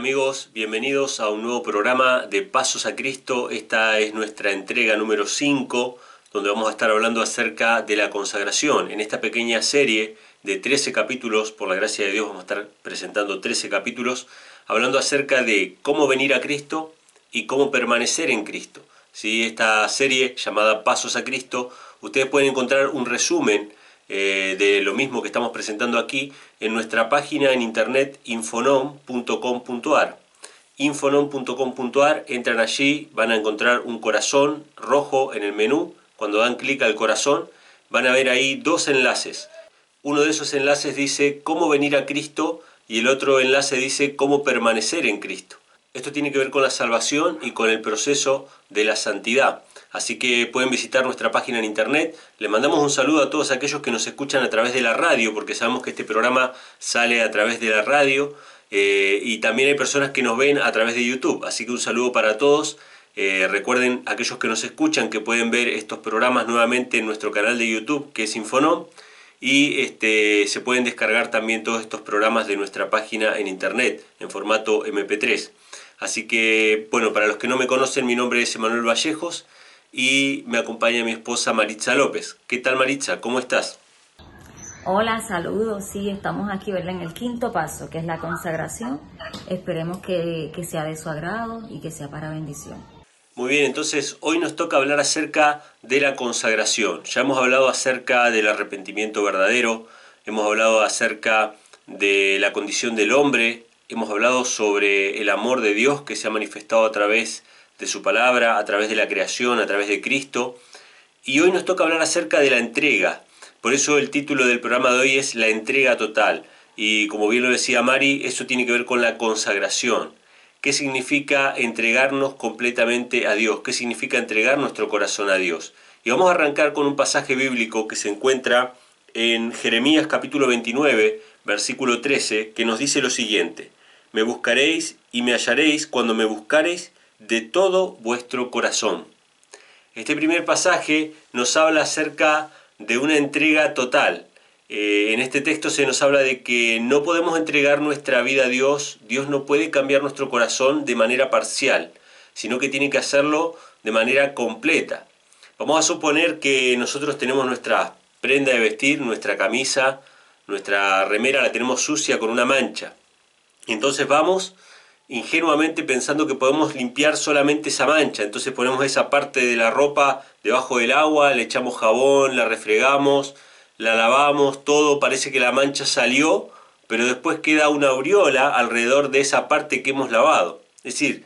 ¿Qué tal amigos? Bienvenidos a un nuevo programa de Pasos a Cristo. Esta es nuestra entrega número 5, donde vamos a estar hablando acerca de la consagración. En esta pequeña serie de 13 capítulos, por la gracia de Dios vamos a estar presentando 13 capítulos, hablando acerca de cómo venir a Cristo y cómo permanecer en Cristo. ¿Sí? Esta serie llamada Pasos a Cristo, ustedes pueden encontrar un resumen eh, de lo mismo que estamos presentando aquí en nuestra página en internet infonom.com.ar. Infonom.com.ar, entran allí, van a encontrar un corazón rojo en el menú. Cuando dan clic al corazón, van a ver ahí dos enlaces. Uno de esos enlaces dice cómo venir a Cristo y el otro enlace dice cómo permanecer en Cristo. Esto tiene que ver con la salvación y con el proceso de la santidad. Así que pueden visitar nuestra página en internet. Le mandamos un saludo a todos aquellos que nos escuchan a través de la radio, porque sabemos que este programa sale a través de la radio. Eh, y también hay personas que nos ven a través de YouTube. Así que un saludo para todos. Eh, recuerden aquellos que nos escuchan que pueden ver estos programas nuevamente en nuestro canal de YouTube, que es Infonom. Y este, se pueden descargar también todos estos programas de nuestra página en internet, en formato MP3. Así que, bueno, para los que no me conocen, mi nombre es Emanuel Vallejos y me acompaña mi esposa Maritza López. ¿Qué tal Maritza? ¿Cómo estás? Hola, saludos. Sí, estamos aquí ¿verdad? en el quinto paso, que es la consagración. Esperemos que, que sea de su agrado y que sea para bendición. Muy bien, entonces hoy nos toca hablar acerca de la consagración. Ya hemos hablado acerca del arrepentimiento verdadero, hemos hablado acerca de la condición del hombre, hemos hablado sobre el amor de Dios que se ha manifestado a través de su palabra, a través de la creación, a través de Cristo. Y hoy nos toca hablar acerca de la entrega. Por eso el título del programa de hoy es La entrega total. Y como bien lo decía Mari, eso tiene que ver con la consagración. ¿Qué significa entregarnos completamente a Dios? ¿Qué significa entregar nuestro corazón a Dios? Y vamos a arrancar con un pasaje bíblico que se encuentra en Jeremías capítulo 29, versículo 13, que nos dice lo siguiente. Me buscaréis y me hallaréis cuando me buscaréis de todo vuestro corazón. Este primer pasaje nos habla acerca de una entrega total. Eh, en este texto se nos habla de que no podemos entregar nuestra vida a Dios, Dios no puede cambiar nuestro corazón de manera parcial, sino que tiene que hacerlo de manera completa. Vamos a suponer que nosotros tenemos nuestra prenda de vestir, nuestra camisa, nuestra remera la tenemos sucia con una mancha. Entonces vamos ingenuamente pensando que podemos limpiar solamente esa mancha. Entonces ponemos esa parte de la ropa debajo del agua, le echamos jabón, la refregamos, la lavamos, todo, parece que la mancha salió, pero después queda una aureola alrededor de esa parte que hemos lavado. Es decir,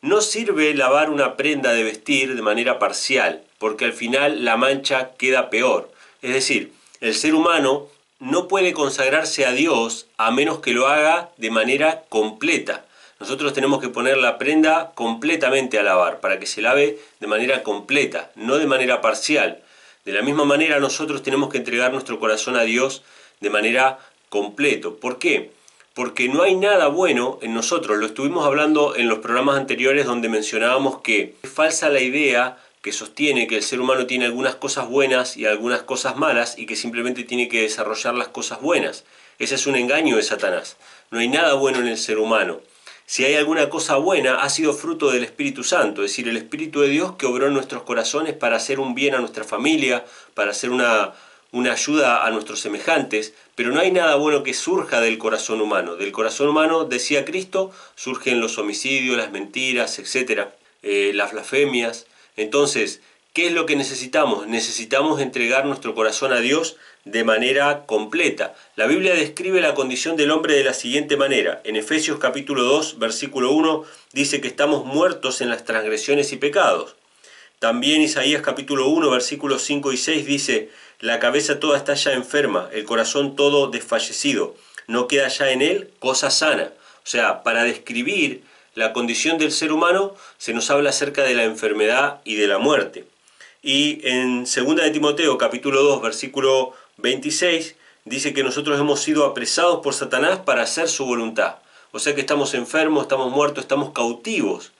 no sirve lavar una prenda de vestir de manera parcial, porque al final la mancha queda peor. Es decir, el ser humano no puede consagrarse a Dios a menos que lo haga de manera completa nosotros tenemos que poner la prenda completamente a lavar, para que se lave de manera completa, no de manera parcial. De la misma manera nosotros tenemos que entregar nuestro corazón a Dios de manera completo. ¿Por qué? Porque no hay nada bueno en nosotros. Lo estuvimos hablando en los programas anteriores donde mencionábamos que es falsa la idea que sostiene que el ser humano tiene algunas cosas buenas y algunas cosas malas y que simplemente tiene que desarrollar las cosas buenas. Ese es un engaño de Satanás. No hay nada bueno en el ser humano si hay alguna cosa buena, ha sido fruto del Espíritu Santo, es decir, el Espíritu de Dios que obró en nuestros corazones para hacer un bien a nuestra familia, para hacer una, una ayuda a nuestros semejantes, pero no hay nada bueno que surja del corazón humano. Del corazón humano, decía Cristo, surgen los homicidios, las mentiras, etc., eh, las blasfemias. Entonces, ¿qué es lo que necesitamos? Necesitamos entregar nuestro corazón a Dios de manera completa. La Biblia describe la condición del hombre de la siguiente manera. En Efesios capítulo 2, versículo 1 dice que estamos muertos en las transgresiones y pecados. También Isaías capítulo 1, versículos 5 y 6 dice, la cabeza toda está ya enferma, el corazón todo desfallecido, no queda ya en él cosa sana. O sea, para describir la condición del ser humano se nos habla acerca de la enfermedad y de la muerte. Y en 2 de Timoteo capítulo 2, versículo 26 dice que nosotros hemos sido apresados por Satanás para hacer su voluntad. O sea que estamos enfermos, estamos muertos, estamos cautivos.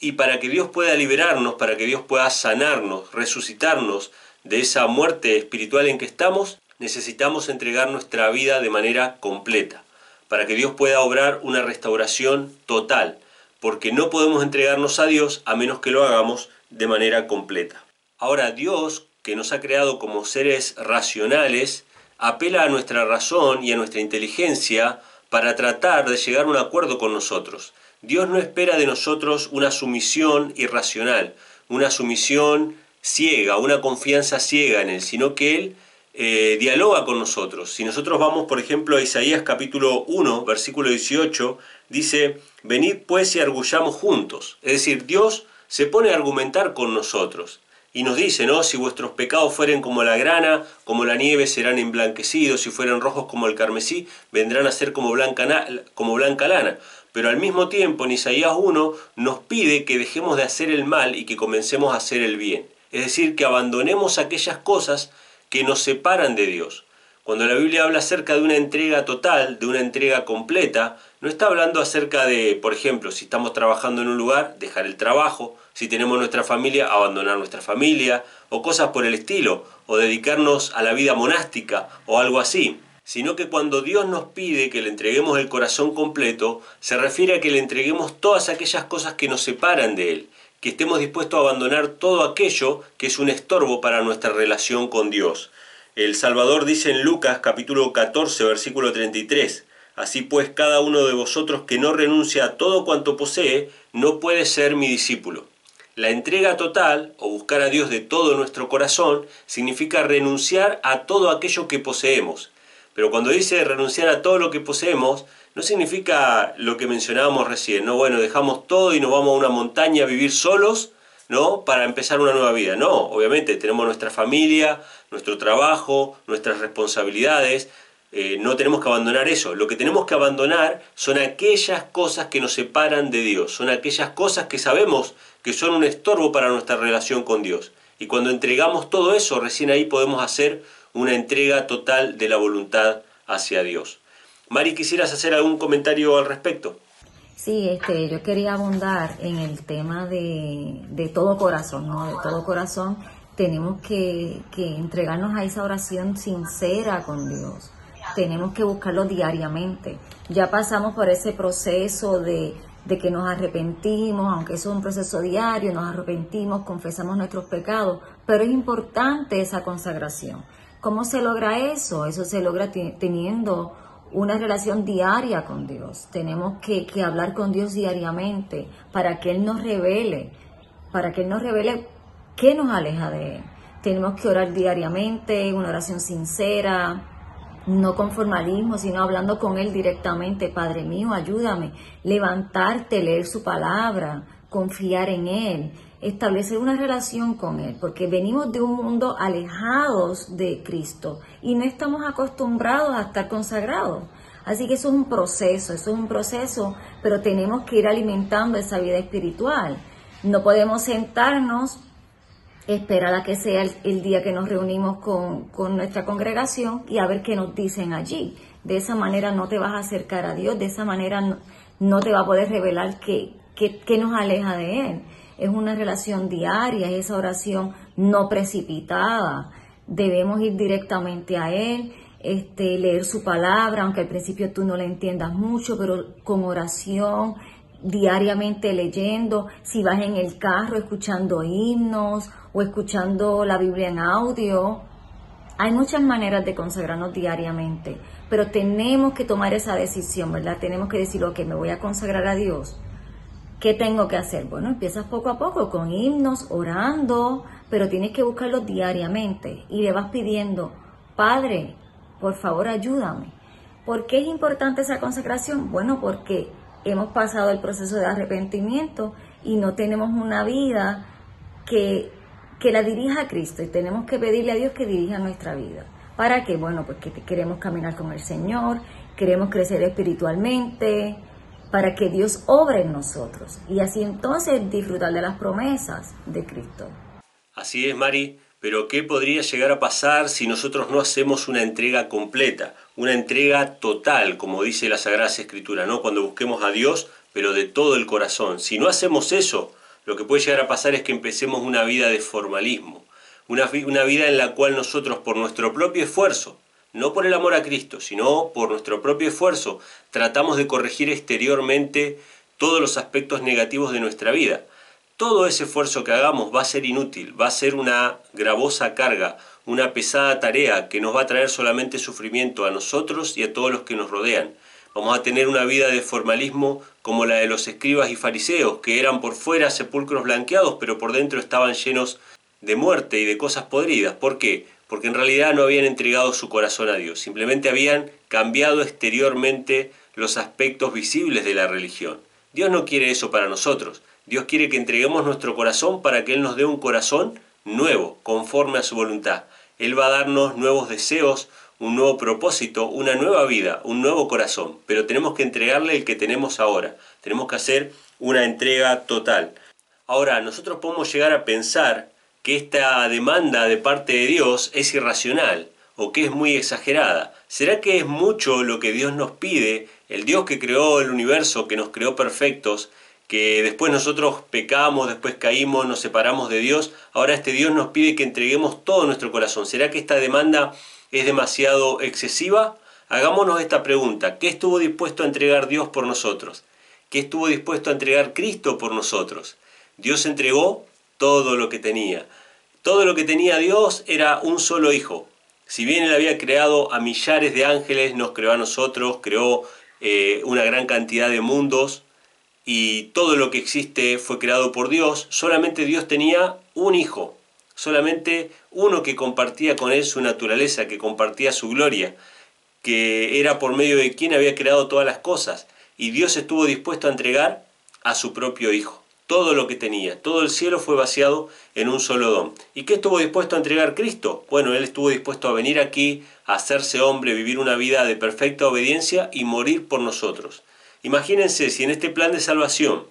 Y para que Dios pueda liberarnos, para que Dios pueda sanarnos, resucitarnos de esa muerte espiritual en que estamos, necesitamos entregar nuestra vida de manera completa. para que Dios pueda obrar una restauración total, porque no podemos entregarnos a Dios a menos que lo hagamos de manera completa. Ahora Dios, que nos ha creado como seres racionales, apela a nuestra razón y a nuestra inteligencia para tratar de llegar a un acuerdo con nosotros. Dios no espera de nosotros una sumisión irracional, una sumisión ciega, una confianza ciega en Él, sino que Él eh, dialoga con nosotros. Si nosotros vamos, por ejemplo, a Isaías capítulo 1, versículo 18, dice, venid pues y argullamos juntos. Es decir, Dios se pone a argumentar con nosotros y nos dice, ¿no? Si vuestros pecados fueren como la grana, como la nieve serán emblanquecidos, si fueran rojos como el carmesí, vendrán a ser como blanca, como blanca lana. Pero al mismo tiempo en Isaías 1 nos pide que dejemos de hacer el mal y que comencemos a hacer el bien. Es decir, que abandonemos aquellas cosas que nos separan de Dios. Cuando la Biblia habla acerca de una entrega total, de una entrega completa, no está hablando acerca de, por ejemplo, si estamos trabajando en un lugar, dejar el trabajo, si tenemos nuestra familia, abandonar nuestra familia, o cosas por el estilo, o dedicarnos a la vida monástica, o algo así. Sino que cuando Dios nos pide que le entreguemos el corazón completo, se refiere a que le entreguemos todas aquellas cosas que nos separan de Él, que estemos dispuestos a abandonar todo aquello que es un estorbo para nuestra relación con Dios. El Salvador dice en Lucas capítulo 14 versículo 33, Así pues cada uno de vosotros que no renuncia a todo cuanto posee, no puede ser mi discípulo. La entrega total, o buscar a Dios de todo nuestro corazón, significa renunciar a todo aquello que poseemos. Pero cuando dice renunciar a todo lo que poseemos, no significa lo que mencionábamos recién, ¿no? Bueno, dejamos todo y nos vamos a una montaña a vivir solos, ¿no? Para empezar una nueva vida. No, obviamente tenemos nuestra familia, nuestro trabajo, nuestras responsabilidades. Eh, no tenemos que abandonar eso. Lo que tenemos que abandonar son aquellas cosas que nos separan de Dios. Son aquellas cosas que sabemos que son un estorbo para nuestra relación con Dios. Y cuando entregamos todo eso, recién ahí podemos hacer una entrega total de la voluntad hacia Dios. Mari, ¿quisieras hacer algún comentario al respecto? Sí, este, yo quería abundar en el tema de, todo corazón, ¿no? De todo corazón tenemos que entregarnos a esa oración sincera con Dios. Tenemos que buscarlo diariamente. Ya pasamos por ese proceso de, de que nos arrepentimos, aunque eso es un proceso diario, nos arrepentimos, confesamos nuestros pecados, pero es importante esa consagración. ¿Cómo se logra eso? Eso se logra teniendo una relación diaria con Dios. Tenemos que, hablar con Dios diariamente para que Él nos revele, para que Él nos revele qué nos aleja de Él. Tenemos que orar diariamente, una oración sincera, no con formalismo, sino hablando con Él directamente. Padre mío, ayúdame. Levantarte, leer su palabra, confiar en Él, establecer una relación con Él, porque venimos de un mundo alejados de Cristo y no estamos acostumbrados a estar consagrados. Así que eso es un proceso, eso es un proceso, pero tenemos que ir alimentando esa vida espiritual. No podemos sentarnos, esperar a que sea el, día que nos reunimos con, nuestra congregación y a ver qué nos dicen allí. De esa manera no te vas a acercar a Dios, de esa manera no, te va a poder revelar qué, qué nos aleja de Él es una relación diaria, es esa oración no precipitada. Debemos ir directamente a Él, este, leer su palabra, aunque al principio tú no la entiendas mucho, pero con oración, diariamente leyendo, si vas en el carro escuchando himnos o escuchando la Biblia en audio. Hay muchas maneras de consagrarnos diariamente, pero tenemos que tomar esa decisión, ¿verdad? Tenemos que decir, ok, me voy a consagrar a Dios ¿Qué tengo que hacer? Bueno, empiezas poco a poco con himnos, orando, pero tienes que buscarlo diariamente y le vas pidiendo, Padre, por favor ayúdame. ¿Por qué es importante esa consagración? Bueno, porque hemos pasado el proceso de arrepentimiento y no tenemos una vida que, que la dirija a Cristo y tenemos que pedirle a Dios que dirija nuestra vida. ¿Para qué? Bueno, porque queremos caminar con el Señor, queremos crecer espiritualmente, para que Dios obre en nosotros y así entonces disfrutar de las promesas de Cristo. Así es, Mari, pero ¿qué podría llegar a pasar si nosotros no hacemos una entrega completa, una entrega total, como dice la Sagrada Escritura, ¿no? Cuando busquemos a Dios, pero de todo el corazón. Si no hacemos eso, lo que puede llegar a pasar es que empecemos una vida de formalismo, una, vida en la cual nosotros por nuestro propio esfuerzo, no por el amor a Cristo, sino por nuestro propio esfuerzo, tratamos de corregir exteriormente todos los aspectos negativos de nuestra vida. Todo ese esfuerzo que hagamos va a ser inútil, va a ser una gravosa carga, una pesada tarea que nos va a traer solamente sufrimiento a nosotros y a todos los que nos rodean. Vamos a tener una vida de formalismo como la de los escribas y fariseos, que eran por fuera sepulcros blanqueados, pero por dentro estaban llenos de muerte y de cosas podridas. ¿Por qué? Porque en realidad no habían entregado su corazón a Dios, simplemente habían cambiado exteriormente los aspectos visibles de la religión. Dios no quiere eso para nosotros. Dios quiere que entreguemos nuestro corazón para que Él nos dé un corazón nuevo, conforme a su voluntad. Él va a darnos nuevos deseos, un nuevo propósito, una nueva vida, un nuevo corazón. Pero tenemos que entregarle el que tenemos ahora. Tenemos que hacer una entrega total. Ahora, nosotros podemos llegar a pensar que esta demanda de parte de Dios es irracional o que es muy exagerada. ¿Será que es mucho lo que Dios nos pide? El Dios que creó el universo, que nos creó perfectos, que después nosotros pecamos, después caímos, nos separamos de Dios, ahora este Dios nos pide que entreguemos todo nuestro corazón. ¿Será que esta demanda es demasiado excesiva? Hagámonos esta pregunta. ¿Qué estuvo dispuesto a entregar Dios por nosotros? ¿Qué estuvo dispuesto a entregar Cristo por nosotros? Dios entregó todo lo que tenía. Todo lo que tenía Dios era un solo hijo. Si bien Él había creado a millares de ángeles, nos creó a nosotros, creó eh, una gran cantidad de mundos y todo lo que existe fue creado por Dios, solamente Dios tenía un hijo, solamente uno que compartía con Él su naturaleza, que compartía su gloria, que era por medio de quien había creado todas las cosas. Y Dios estuvo dispuesto a entregar a su propio hijo todo lo que tenía. Todo el cielo fue vaciado en un solo don. ¿Y qué estuvo dispuesto a entregar Cristo? Bueno, Él estuvo dispuesto a venir aquí, a hacerse hombre, vivir una vida de perfecta obediencia y morir por nosotros. Imagínense si en este plan de salvación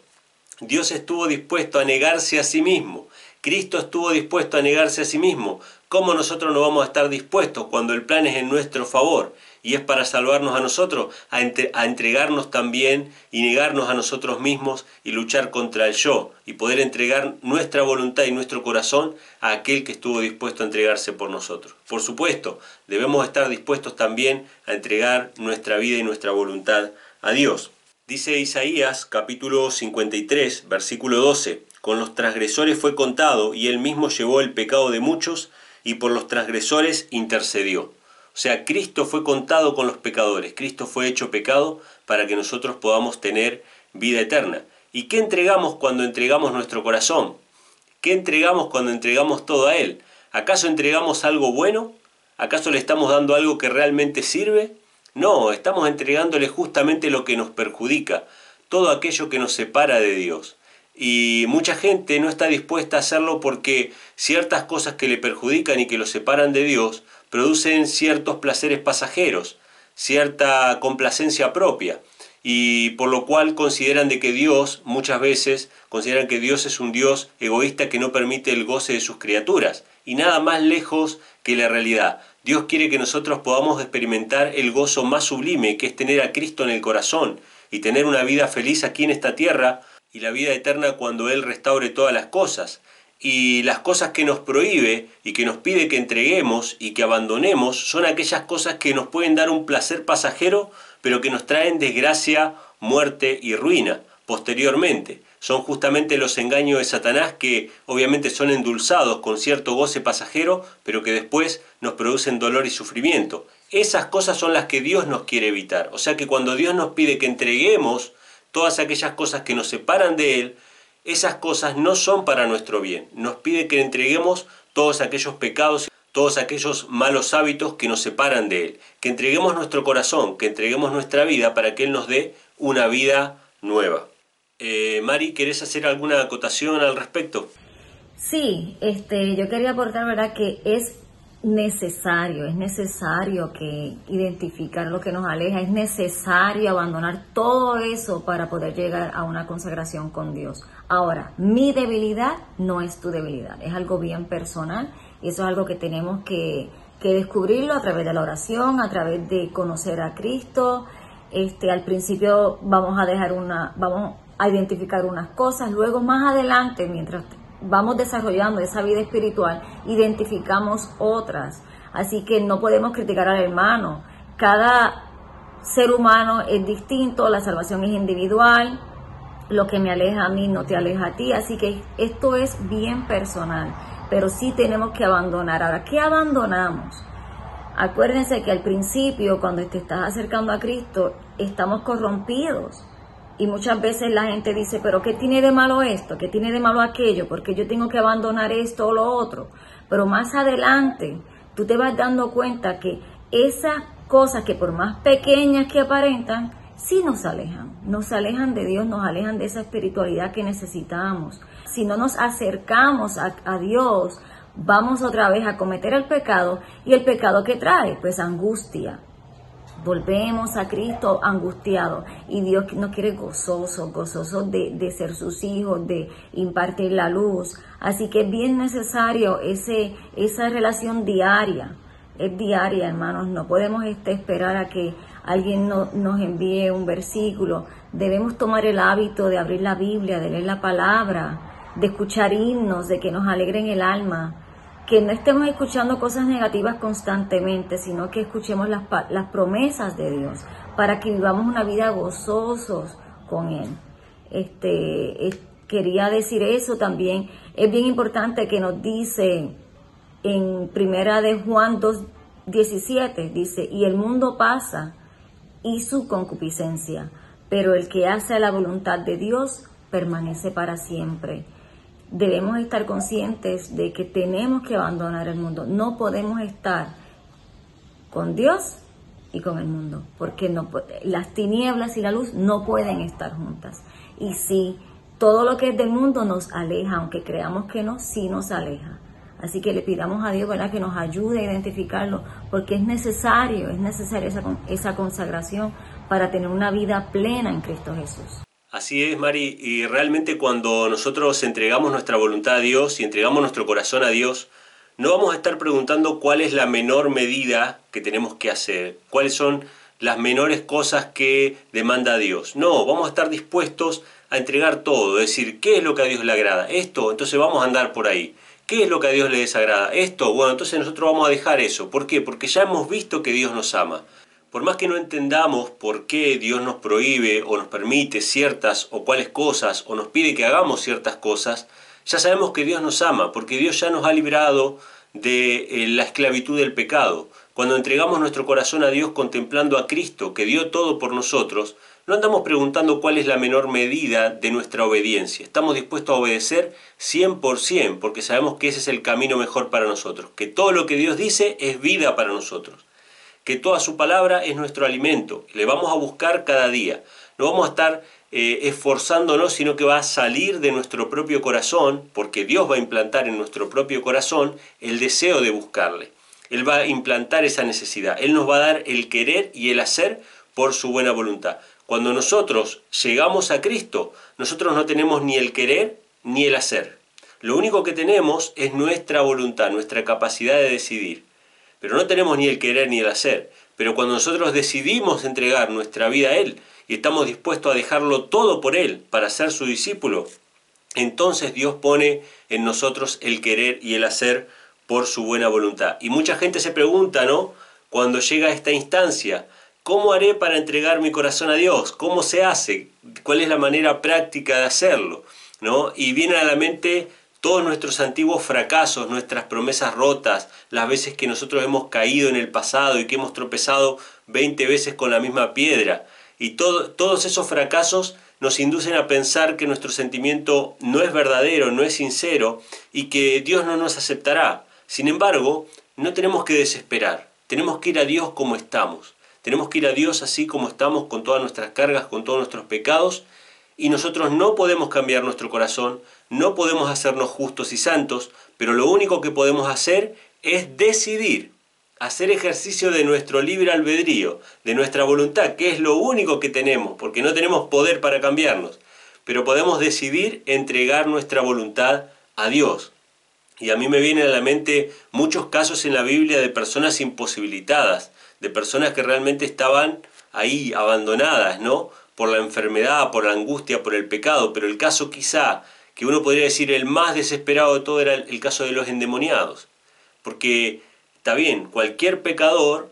Dios estuvo dispuesto a negarse a sí mismo, Cristo estuvo dispuesto a negarse a sí mismo, ¿cómo nosotros no vamos a estar dispuestos cuando el plan es en nuestro favor? y es para salvarnos a nosotros, a, entregarnos también y negarnos a nosotros mismos y luchar contra el yo y poder entregar nuestra voluntad y nuestro corazón a aquel que estuvo dispuesto a entregarse por nosotros. Por supuesto, debemos estar dispuestos también a entregar nuestra vida y nuestra voluntad a Dios. Dice Isaías capítulo 53, versículo 12, con los transgresores fue contado y él mismo llevó el pecado de muchos y por los transgresores intercedió. O sea, Cristo fue contado con los pecadores, Cristo fue hecho pecado para que nosotros podamos tener vida eterna. ¿Y qué entregamos cuando entregamos nuestro corazón? ¿Qué entregamos cuando entregamos todo a Él? ¿Acaso entregamos algo bueno? ¿Acaso le estamos dando algo que realmente sirve? No, estamos entregándole justamente lo que nos perjudica, todo aquello que nos separa de Dios. Y mucha gente no está dispuesta a hacerlo porque ciertas cosas que le perjudican y que lo separan de Dios producen ciertos placeres pasajeros, cierta complacencia propia, y por lo cual consideran de que Dios, muchas veces, consideran que Dios es un Dios egoísta que no permite el goce de sus criaturas, y nada más lejos que la realidad. Dios quiere que nosotros podamos experimentar el gozo más sublime, que es tener a Cristo en el corazón, y tener una vida feliz aquí en esta tierra, y la vida eterna cuando Él restaure todas las cosas y las cosas que nos prohíbe y que nos pide que entreguemos y que abandonemos son aquellas cosas que nos pueden dar un placer pasajero, pero que nos traen desgracia, muerte y ruina posteriormente. Son justamente los engaños de Satanás que obviamente son endulzados con cierto goce pasajero, pero que después nos producen dolor y sufrimiento. Esas cosas son las que Dios nos quiere evitar. O sea que cuando Dios nos pide que entreguemos todas aquellas cosas que nos separan de Él, esas cosas no son para nuestro bien. Nos pide que entreguemos todos aquellos pecados, todos aquellos malos hábitos que nos separan de Él, que entreguemos nuestro corazón, que entreguemos nuestra vida para que Él nos dé una vida nueva. Eh, Mari, ¿querés hacer alguna acotación al respecto? Sí, este, yo quería aportar, ¿verdad?, que es necesario, es necesario que identificar lo que nos aleja, es necesario abandonar todo eso para poder llegar a una consagración con Dios. Ahora, mi debilidad no es tu debilidad, es algo bien personal y eso es algo que tenemos que, que descubrirlo a través de la oración, a través de conocer a Cristo. Este, al principio vamos a dejar una, vamos a identificar unas cosas, luego más adelante, mientras vamos desarrollando esa vida espiritual, identificamos otras. Así que no podemos criticar al hermano. Cada ser humano es distinto, la salvación es individual, lo que me aleja a mí no te aleja a ti, así que esto es bien personal, pero sí tenemos que abandonar. Ahora, ¿qué abandonamos? Acuérdense que al principio, cuando te estás acercando a Cristo, estamos corrompidos. Y muchas veces la gente dice, pero ¿qué tiene de malo esto? ¿Qué tiene de malo aquello? Porque yo tengo que abandonar esto o lo otro. Pero más adelante, tú te vas dando cuenta que esas cosas que por más pequeñas que aparentan, sí nos alejan. Nos alejan de Dios, nos alejan de esa espiritualidad que necesitamos. Si no nos acercamos a, a Dios, vamos otra vez a cometer el pecado. ¿Y el pecado que trae? Pues angustia, volvemos a Cristo angustiado. Y Dios nos quiere gozosos, gozosos de, de, ser sus hijos, de impartir la luz. Así que es bien necesario ese, esa relación diaria, es diaria hermanos, no podemos este, esperar a que alguien no, nos envíe un versículo, debemos tomar el hábito de abrir la Biblia, de leer la palabra, de escuchar himnos, de que nos alegren el alma, que no estemos escuchando cosas negativas constantemente, sino que escuchemos las, las promesas de Dios para que vivamos una vida gozosos con Él. Este, quería decir eso también. Es bien importante que nos dice en primera de Juan 2.17, dice, y el mundo pasa y su concupiscencia, pero el que hace la voluntad de Dios permanece para siempre debemos estar conscientes de que tenemos que abandonar el mundo. No podemos estar con Dios y con el mundo, porque no, las tinieblas y la luz no pueden estar juntas. Y si todo lo que es del mundo nos aleja, aunque creamos que no, sí nos aleja. Así que le pidamos a Dios ¿verdad? que nos ayude a identificarlo, porque es necesario, es necesaria esa, esa consagración para tener una vida plena en Cristo Jesús. Así es, Mari, y realmente cuando nosotros entregamos nuestra voluntad a Dios y entregamos nuestro corazón a Dios, no vamos a estar preguntando cuál es la menor medida que tenemos que hacer, cuáles son las menores cosas que demanda Dios. No, vamos a estar dispuestos a entregar todo, decir, ¿qué es lo que a Dios le agrada? Esto, entonces vamos a andar por ahí. ¿Qué es lo que a Dios le desagrada? Esto, bueno, entonces nosotros vamos a dejar eso. ¿Por qué? Porque ya hemos visto que Dios nos ama. Por más que no entendamos por qué Dios nos prohíbe o nos permite ciertas o cuáles cosas o nos pide que hagamos ciertas cosas, ya sabemos que Dios nos ama, porque Dios ya nos ha librado de eh, la esclavitud del pecado. Cuando entregamos nuestro corazón a Dios contemplando a Cristo, que dio todo por nosotros, no andamos preguntando cuál es la menor medida de nuestra obediencia. Estamos dispuestos a obedecer 100% porque sabemos que ese es el camino mejor para nosotros, que todo lo que Dios dice es vida para nosotros que toda su palabra es nuestro alimento. Le vamos a buscar cada día. No vamos a estar eh, esforzándonos, sino que va a salir de nuestro propio corazón, porque Dios va a implantar en nuestro propio corazón el deseo de buscarle. Él va a implantar esa necesidad. Él nos va a dar el querer y el hacer por su buena voluntad. Cuando nosotros llegamos a Cristo, nosotros no tenemos ni el querer ni el hacer. Lo único que tenemos es nuestra voluntad, nuestra capacidad de decidir pero no tenemos ni el querer ni el hacer. Pero cuando nosotros decidimos entregar nuestra vida a Él y estamos dispuestos a dejarlo todo por Él para ser su discípulo, entonces Dios pone en nosotros el querer y el hacer por su buena voluntad. Y mucha gente se pregunta, ¿no? Cuando llega a esta instancia, ¿cómo haré para entregar mi corazón a Dios? ¿Cómo se hace? ¿Cuál es la manera práctica de hacerlo? ¿No? Y viene a la mente todos nuestros antiguos fracasos, nuestras promesas rotas, las veces que nosotros hemos caído en el pasado y que hemos tropezado 20 veces con la misma piedra. Y todos esos fracasos nos inducen a pensar que nuestro sentimiento no es verdadero, no es sincero y que Dios no nos aceptará. Sin embargo, no tenemos que desesperar, tenemos que ir a Dios como estamos. Tenemos que ir a Dios así como estamos con todas nuestras cargas, con todos nuestros pecados y nosotros no podemos cambiar nuestro corazón, no podemos hacernos justos y santos, pero lo único que podemos hacer es decidir, hacer ejercicio de nuestro libre albedrío, de nuestra voluntad, que es lo único que tenemos, porque no tenemos poder para cambiarnos, pero podemos decidir entregar nuestra voluntad a Dios. Y a mí me vienen a la mente muchos casos en la Biblia de personas imposibilitadas, de personas que realmente estaban ahí abandonadas, ¿no? Por la enfermedad, por la angustia, por el pecado, pero el caso quizá que uno podría decir el más desesperado de todo era el caso de los endemoniados, porque está bien, cualquier pecador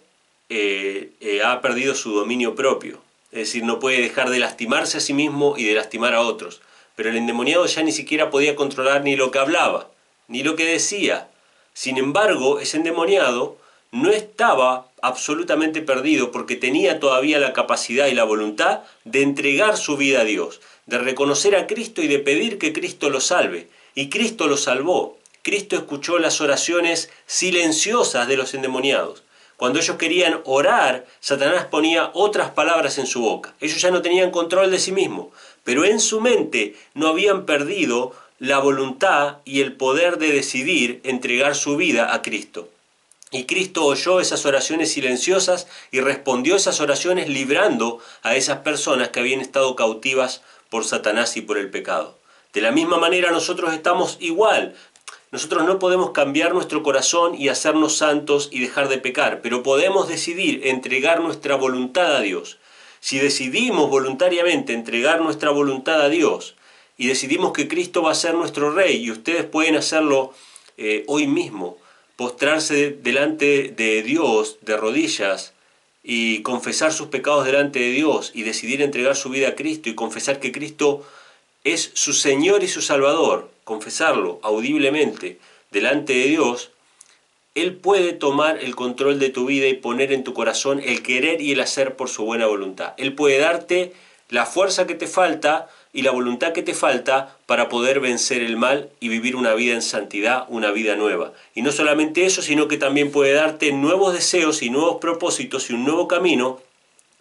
eh, eh, ha perdido su dominio propio. Es decir, no puede dejar de lastimarse a sí mismo y de lastimar a otros. Pero el endemoniado ya ni siquiera podía controlar ni lo que hablaba, ni lo que decía. Sin embargo, ese endemoniado no estaba absolutamente perdido porque tenía todavía la capacidad y la voluntad de entregar su vida a Dios, de reconocer a Cristo y de pedir que Cristo lo salve. Y Cristo lo salvó. Cristo escuchó las oraciones silenciosas de los endemoniados. Cuando ellos querían orar, Satanás ponía otras palabras en su boca. Ellos ya no tenían control de sí mismos, pero en su mente no habían perdido la voluntad y el poder de decidir entregar su vida a Cristo. Y Cristo oyó esas oraciones silenciosas y respondió esas oraciones librando a esas personas que habían estado cautivas por Satanás y por el pecado. De la misma manera nosotros estamos igual. Nosotros no podemos cambiar nuestro corazón y hacernos santos y dejar de pecar, pero podemos decidir entregar nuestra voluntad a Dios. Si decidimos voluntariamente entregar nuestra voluntad a Dios y decidimos que Cristo va a ser nuestro Rey y ustedes pueden hacerlo eh, hoy mismo, postrarse delante de Dios de rodillas y confesar sus pecados delante de Dios y decidir entregar su vida a Cristo y confesar que Cristo es su Señor y su Salvador, confesarlo audiblemente delante de Dios, Él puede tomar el control de tu vida y poner en tu corazón el querer y el hacer por su buena voluntad. Él puede darte la fuerza que te falta y la voluntad que te falta para poder vencer el mal y vivir una vida en santidad, una vida nueva. Y no solamente eso, sino que también puede darte nuevos deseos y nuevos propósitos y un nuevo camino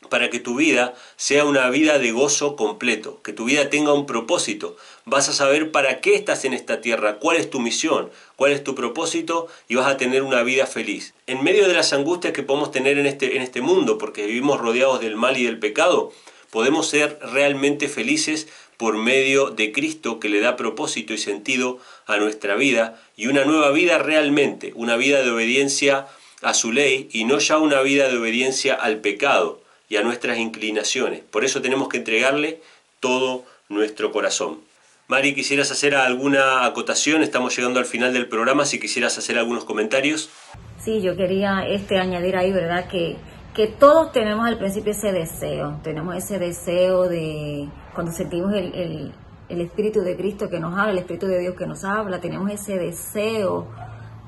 para que tu vida sea una vida de gozo completo, que tu vida tenga un propósito. Vas a saber para qué estás en esta tierra, cuál es tu misión, cuál es tu propósito y vas a tener una vida feliz. En medio de las angustias que podemos tener en este, en este mundo, porque vivimos rodeados del mal y del pecado, podemos ser realmente felices por medio de Cristo que le da propósito y sentido a nuestra vida y una nueva vida realmente, una vida de obediencia a su ley y no ya una vida de obediencia al pecado y a nuestras inclinaciones. Por eso tenemos que entregarle todo nuestro corazón. Mari, ¿quisieras hacer alguna acotación? Estamos llegando al final del programa, si quisieras hacer algunos comentarios. Sí, yo quería este, añadir ahí, ¿verdad? Que que todos tenemos al principio ese deseo, tenemos ese deseo de cuando sentimos el, el, Espíritu de Cristo que nos habla, el Espíritu de Dios que nos habla, tenemos ese deseo,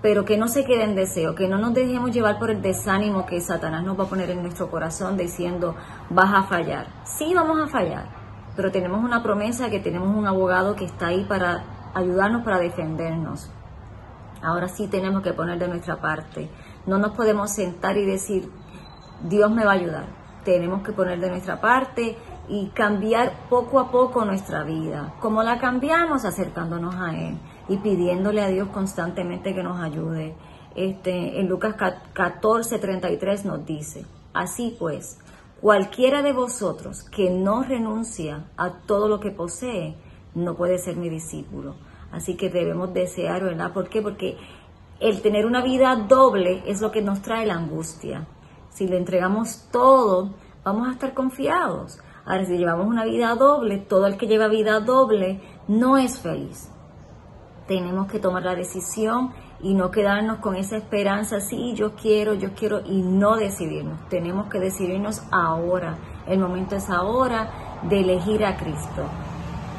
pero que no se quede en deseo, que no nos dejemos llevar por el desánimo que Satanás nos va a poner en nuestro corazón diciendo vas a fallar. Sí, vamos a fallar, pero tenemos una promesa que tenemos un abogado que está ahí para ayudarnos, para defendernos. Ahora sí tenemos que poner de nuestra parte. No nos podemos sentar y decir, Dios me va a ayudar. Tenemos que poner de nuestra parte y cambiar poco a poco nuestra vida. ¿Cómo la cambiamos? Acercándonos a Él y pidiéndole a Dios constantemente que nos ayude. Este, en Lucas 14, 33 nos dice, así pues, cualquiera de vosotros que no renuncia a todo lo que posee, no puede ser mi discípulo. Así que debemos desear, ¿verdad? ¿Por qué? Porque el tener una vida doble es lo que nos trae la angustia si le entregamos todo, vamos a estar confiados. Ahora, si llevamos una vida doble, todo el que lleva vida doble no es feliz. Tenemos que tomar la decisión y no quedarnos con esa esperanza, sí, yo quiero, yo quiero, y no decidirnos. Tenemos que decidirnos ahora. El momento es ahora de elegir a Cristo.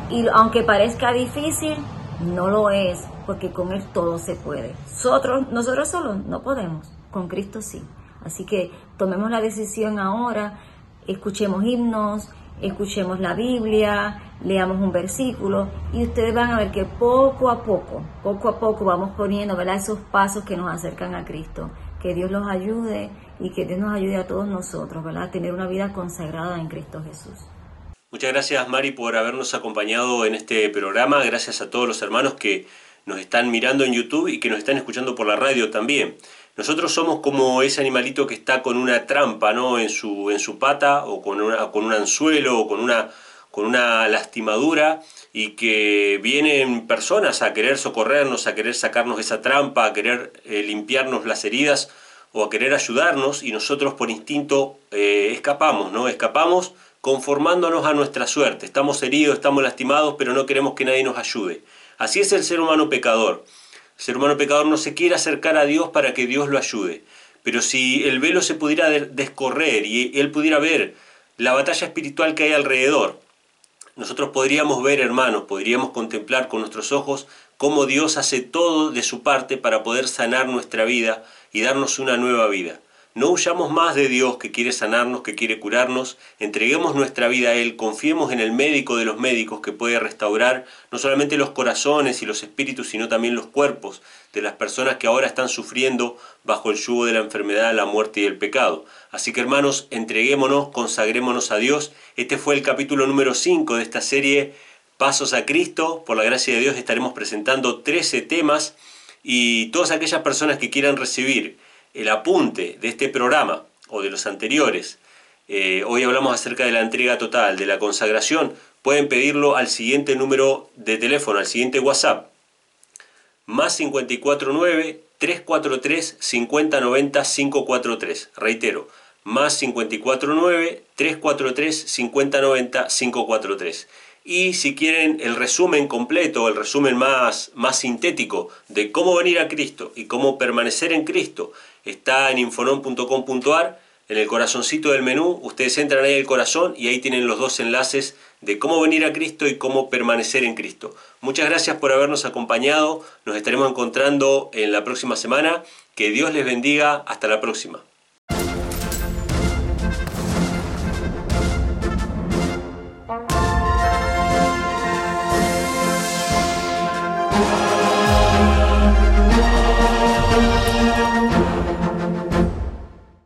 Y aunque parezca difícil, no lo es, porque con Él todo se puede. Nosotros, nosotros solos no podemos, con Cristo sí. Así que tomemos la decisión ahora, escuchemos himnos, escuchemos la Biblia, leamos un versículo y ustedes van a ver que poco a poco, poco a poco vamos poniendo ¿verdad? esos pasos que nos acercan a Cristo. Que Dios los ayude y que Dios nos ayude a todos nosotros ¿verdad? a tener una vida consagrada en Cristo Jesús. Muchas gracias Mari por habernos acompañado en este programa. Gracias a todos los hermanos que nos están mirando en YouTube y que nos están escuchando por la radio también. Nosotros somos como ese animalito que está con una trampa ¿no? en, su, en su pata o con, una, con un anzuelo o con una, con una lastimadura y que vienen personas a querer socorrernos, a querer sacarnos esa trampa, a querer eh, limpiarnos las heridas o a querer ayudarnos y nosotros por instinto eh, escapamos, ¿no? Escapamos conformándonos a nuestra suerte. Estamos heridos, estamos lastimados, pero no queremos que nadie nos ayude. Así es el ser humano pecador. Ser humano pecador no se quiere acercar a Dios para que Dios lo ayude. Pero si el velo se pudiera descorrer y él pudiera ver la batalla espiritual que hay alrededor, nosotros podríamos ver, hermanos, podríamos contemplar con nuestros ojos cómo Dios hace todo de su parte para poder sanar nuestra vida y darnos una nueva vida. No huyamos más de Dios que quiere sanarnos, que quiere curarnos, entreguemos nuestra vida a Él, confiemos en el médico de los médicos que puede restaurar no solamente los corazones y los espíritus, sino también los cuerpos de las personas que ahora están sufriendo bajo el yugo de la enfermedad, la muerte y el pecado. Así que hermanos, entreguémonos, consagrémonos a Dios. Este fue el capítulo número 5 de esta serie Pasos a Cristo. Por la gracia de Dios estaremos presentando 13 temas y todas aquellas personas que quieran recibir el apunte de este programa o de los anteriores, eh, hoy hablamos acerca de la entrega total, de la consagración, pueden pedirlo al siguiente número de teléfono, al siguiente WhatsApp, más 549 343 5090 543. Reitero, más 549 343 5090 543. Y si quieren el resumen completo, el resumen más, más sintético de cómo venir a Cristo y cómo permanecer en Cristo, está en infonon.com.ar, en el corazoncito del menú, ustedes entran ahí al corazón y ahí tienen los dos enlaces de cómo venir a Cristo y cómo permanecer en Cristo. Muchas gracias por habernos acompañado, nos estaremos encontrando en la próxima semana, que Dios les bendiga, hasta la próxima.